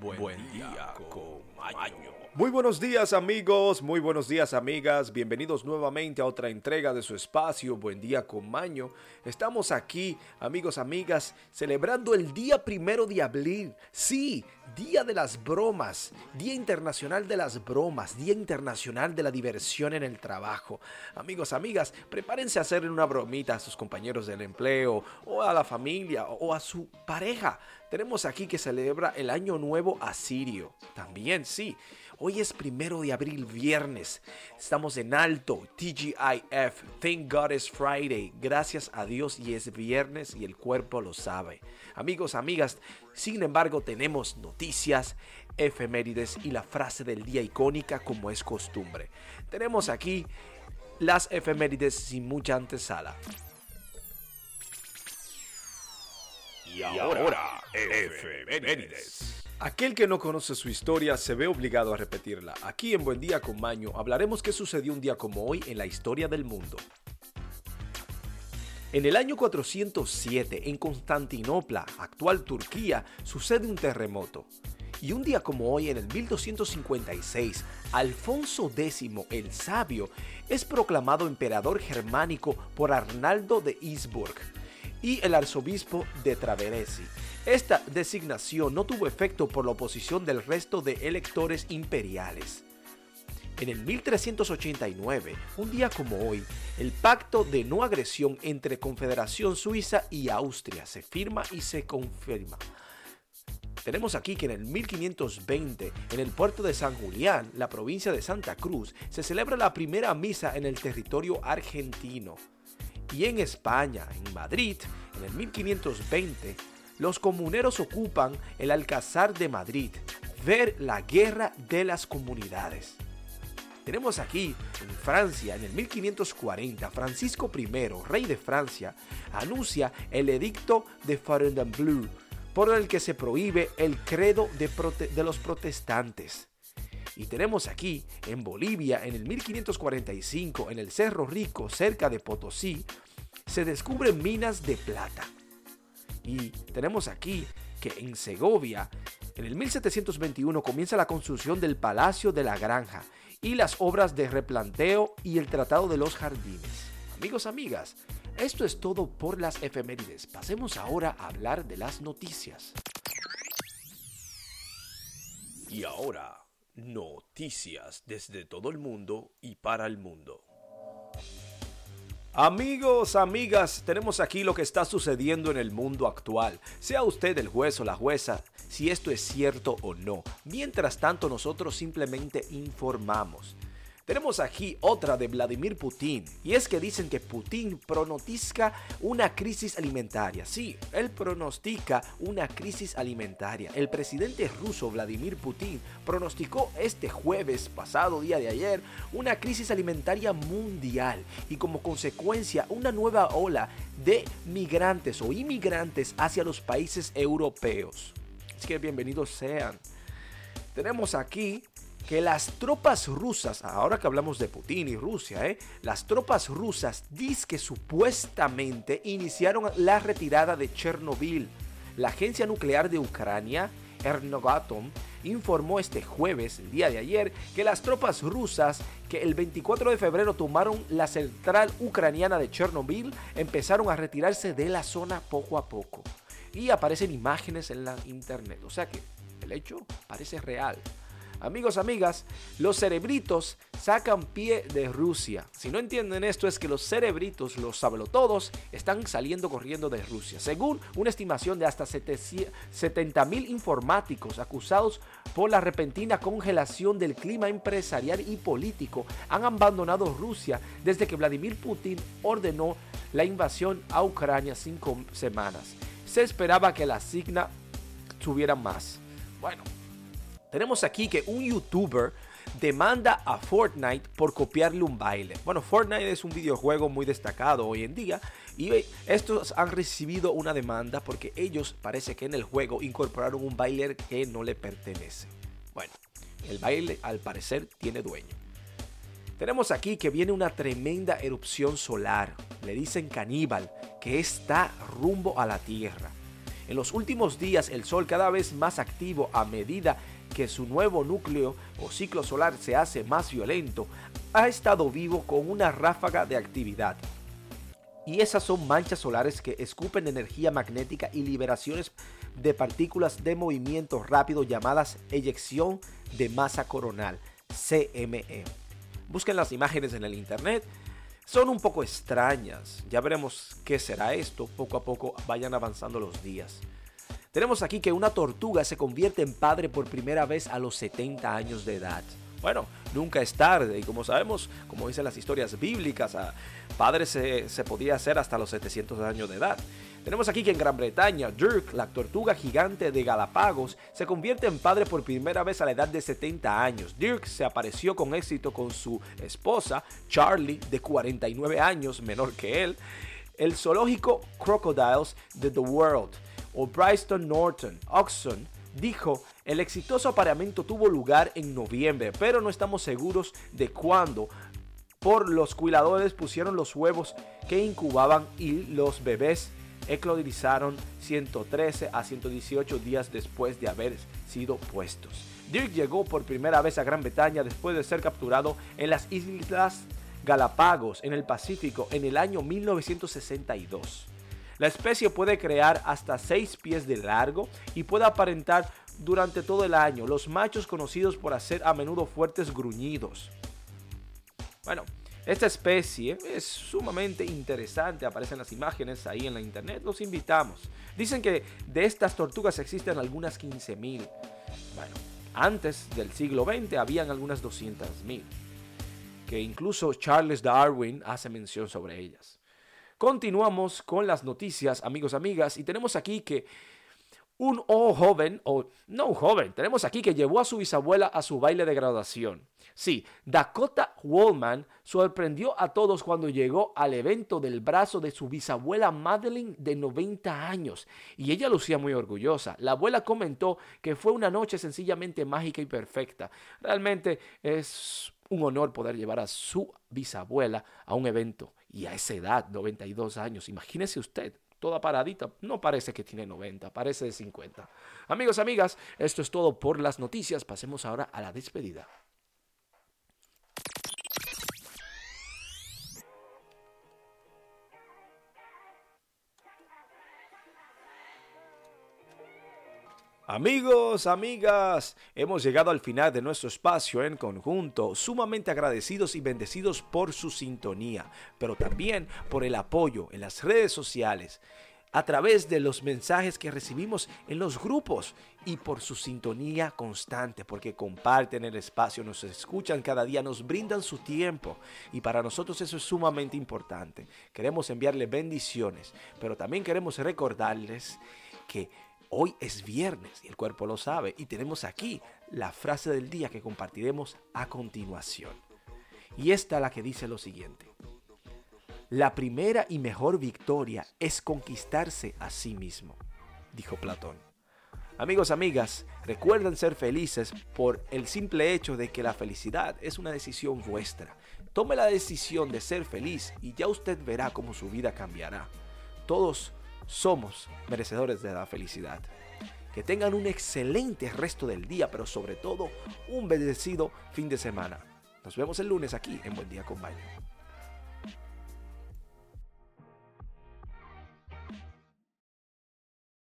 Buen, día, con Maño. Muy buenos días amigos, muy buenos días amigas, bienvenidos nuevamente a otra entrega de su espacio Buen día con Maño. Estamos aquí, amigos, amigas, celebrando el día primero de abril. Sí, Día de las Bromas, Día Internacional de las Bromas, Día Internacional de la Diversión en el Trabajo. Amigos, amigas, prepárense a hacerle una bromita a sus compañeros del empleo, o a la familia, o a su pareja. Tenemos aquí que celebra el Año Nuevo Asirio. También, sí. Hoy es primero de abril, viernes. Estamos en alto. TGIF. Thank God it's Friday. Gracias a Dios y es viernes y el cuerpo lo sabe. Amigos, amigas, sin embargo, tenemos noticias, efemérides y la frase del día icónica como es costumbre. Tenemos aquí las efemérides sin mucha antesala. Y ahora, efemérides. Aquel que no conoce su historia se ve obligado a repetirla. Aquí en Buen Día con Maño hablaremos qué sucedió un día como hoy en la historia del mundo. En el año 407, en Constantinopla, actual Turquía, sucede un terremoto. Y un día como hoy, en el 1256, Alfonso X el Sabio es proclamado emperador germánico por Arnaldo de Isburg y el arzobispo de Traveresi. Esta designación no tuvo efecto por la oposición del resto de electores imperiales. En el 1389, un día como hoy, el pacto de no agresión entre Confederación Suiza y Austria se firma y se confirma. Tenemos aquí que en el 1520, en el puerto de San Julián, la provincia de Santa Cruz, se celebra la primera misa en el territorio argentino. Y en España, en Madrid, en el 1520, los comuneros ocupan el Alcázar de Madrid, ver la guerra de las comunidades. Tenemos aquí, en Francia, en el 1540, Francisco I, rey de Francia, anuncia el edicto de Fontainebleau, por el que se prohíbe el credo de, de los protestantes. Y tenemos aquí, en Bolivia, en el 1545, en el Cerro Rico, cerca de Potosí, se descubren minas de plata. Y tenemos aquí que en Segovia, en el 1721 comienza la construcción del Palacio de la Granja y las obras de replanteo y el Tratado de los Jardines. Amigos, amigas, esto es todo por las efemérides. Pasemos ahora a hablar de las noticias. Y ahora, noticias desde todo el mundo y para el mundo. Amigos, amigas, tenemos aquí lo que está sucediendo en el mundo actual. Sea usted el juez o la jueza, si esto es cierto o no. Mientras tanto, nosotros simplemente informamos. Tenemos aquí otra de Vladimir Putin, y es que dicen que Putin pronostica una crisis alimentaria. Sí, él pronostica una crisis alimentaria. El presidente ruso Vladimir Putin pronosticó este jueves, pasado día de ayer, una crisis alimentaria mundial y como consecuencia una nueva ola de migrantes o inmigrantes hacia los países europeos. Así que bienvenidos sean. Tenemos aquí que las tropas rusas, ahora que hablamos de Putin y Rusia, ¿eh? las tropas rusas dicen que supuestamente iniciaron la retirada de Chernobyl. La agencia nuclear de Ucrania, Ernogatom, informó este jueves, el día de ayer, que las tropas rusas que el 24 de febrero tomaron la central ucraniana de Chernobyl empezaron a retirarse de la zona poco a poco. Y aparecen imágenes en la internet, o sea que el hecho parece real. Amigos, amigas, los cerebritos sacan pie de Rusia. Si no entienden esto es que los cerebritos, los sablotodos, están saliendo corriendo de Rusia. Según una estimación de hasta 70 mil informáticos acusados por la repentina congelación del clima empresarial y político, han abandonado Rusia desde que Vladimir Putin ordenó la invasión a Ucrania cinco semanas. Se esperaba que la signa tuviera más. Bueno, tenemos aquí que un youtuber demanda a Fortnite por copiarle un baile. Bueno, Fortnite es un videojuego muy destacado hoy en día y estos han recibido una demanda porque ellos parece que en el juego incorporaron un baile que no le pertenece. Bueno, el baile al parecer tiene dueño. Tenemos aquí que viene una tremenda erupción solar. Le dicen caníbal que está rumbo a la Tierra. En los últimos días el Sol cada vez más activo a medida que su nuevo núcleo o ciclo solar se hace más violento, ha estado vivo con una ráfaga de actividad. Y esas son manchas solares que escupen energía magnética y liberaciones de partículas de movimiento rápido llamadas eyección de masa coronal, CME. Busquen las imágenes en el internet. Son un poco extrañas. Ya veremos qué será esto. Poco a poco vayan avanzando los días. Tenemos aquí que una tortuga se convierte en padre por primera vez a los 70 años de edad. Bueno, nunca es tarde y como sabemos, como dicen las historias bíblicas, padre se, se podía hacer hasta los 700 años de edad. Tenemos aquí que en Gran Bretaña, Dirk, la tortuga gigante de Galápagos, se convierte en padre por primera vez a la edad de 70 años. Dirk se apareció con éxito con su esposa, Charlie, de 49 años, menor que él. El zoológico Crocodiles de The World, o Bryston Norton Oxon, dijo, el exitoso apareamiento tuvo lugar en noviembre, pero no estamos seguros de cuándo por los cuidadores pusieron los huevos que incubaban y los bebés eclodizaron 113 a 118 días después de haber sido puestos. Dirk llegó por primera vez a Gran Bretaña después de ser capturado en las Islas Galápagos en el Pacífico en el año 1962. La especie puede crear hasta 6 pies de largo y puede aparentar durante todo el año, los machos conocidos por hacer a menudo fuertes gruñidos. Bueno, esta especie es sumamente interesante, aparecen las imágenes ahí en la internet, los invitamos. Dicen que de estas tortugas existen algunas 15.000. Bueno, antes del siglo XX habían algunas 200.000, que incluso Charles Darwin hace mención sobre ellas. Continuamos con las noticias, amigos, amigas, y tenemos aquí que un joven, o no un joven, tenemos aquí que llevó a su bisabuela a su baile de graduación. Sí, Dakota Wallman sorprendió a todos cuando llegó al evento del brazo de su bisabuela Madeline de 90 años y ella lucía muy orgullosa. La abuela comentó que fue una noche sencillamente mágica y perfecta. Realmente es un honor poder llevar a su bisabuela a un evento y a esa edad, 92 años. Imagínese usted, toda paradita. No parece que tiene 90, parece de 50. Amigos, amigas, esto es todo por las noticias. Pasemos ahora a la despedida. Amigos, amigas, hemos llegado al final de nuestro espacio en conjunto, sumamente agradecidos y bendecidos por su sintonía, pero también por el apoyo en las redes sociales, a través de los mensajes que recibimos en los grupos y por su sintonía constante, porque comparten el espacio, nos escuchan cada día, nos brindan su tiempo y para nosotros eso es sumamente importante. Queremos enviarles bendiciones, pero también queremos recordarles que Hoy es viernes y el cuerpo lo sabe y tenemos aquí la frase del día que compartiremos a continuación. Y esta la que dice lo siguiente. La primera y mejor victoria es conquistarse a sí mismo, dijo Platón. Amigos, amigas, recuerden ser felices por el simple hecho de que la felicidad es una decisión vuestra. Tome la decisión de ser feliz y ya usted verá cómo su vida cambiará. Todos somos merecedores de la felicidad. Que tengan un excelente resto del día, pero sobre todo un bendecido fin de semana. Nos vemos el lunes aquí en Buen Día con Baño.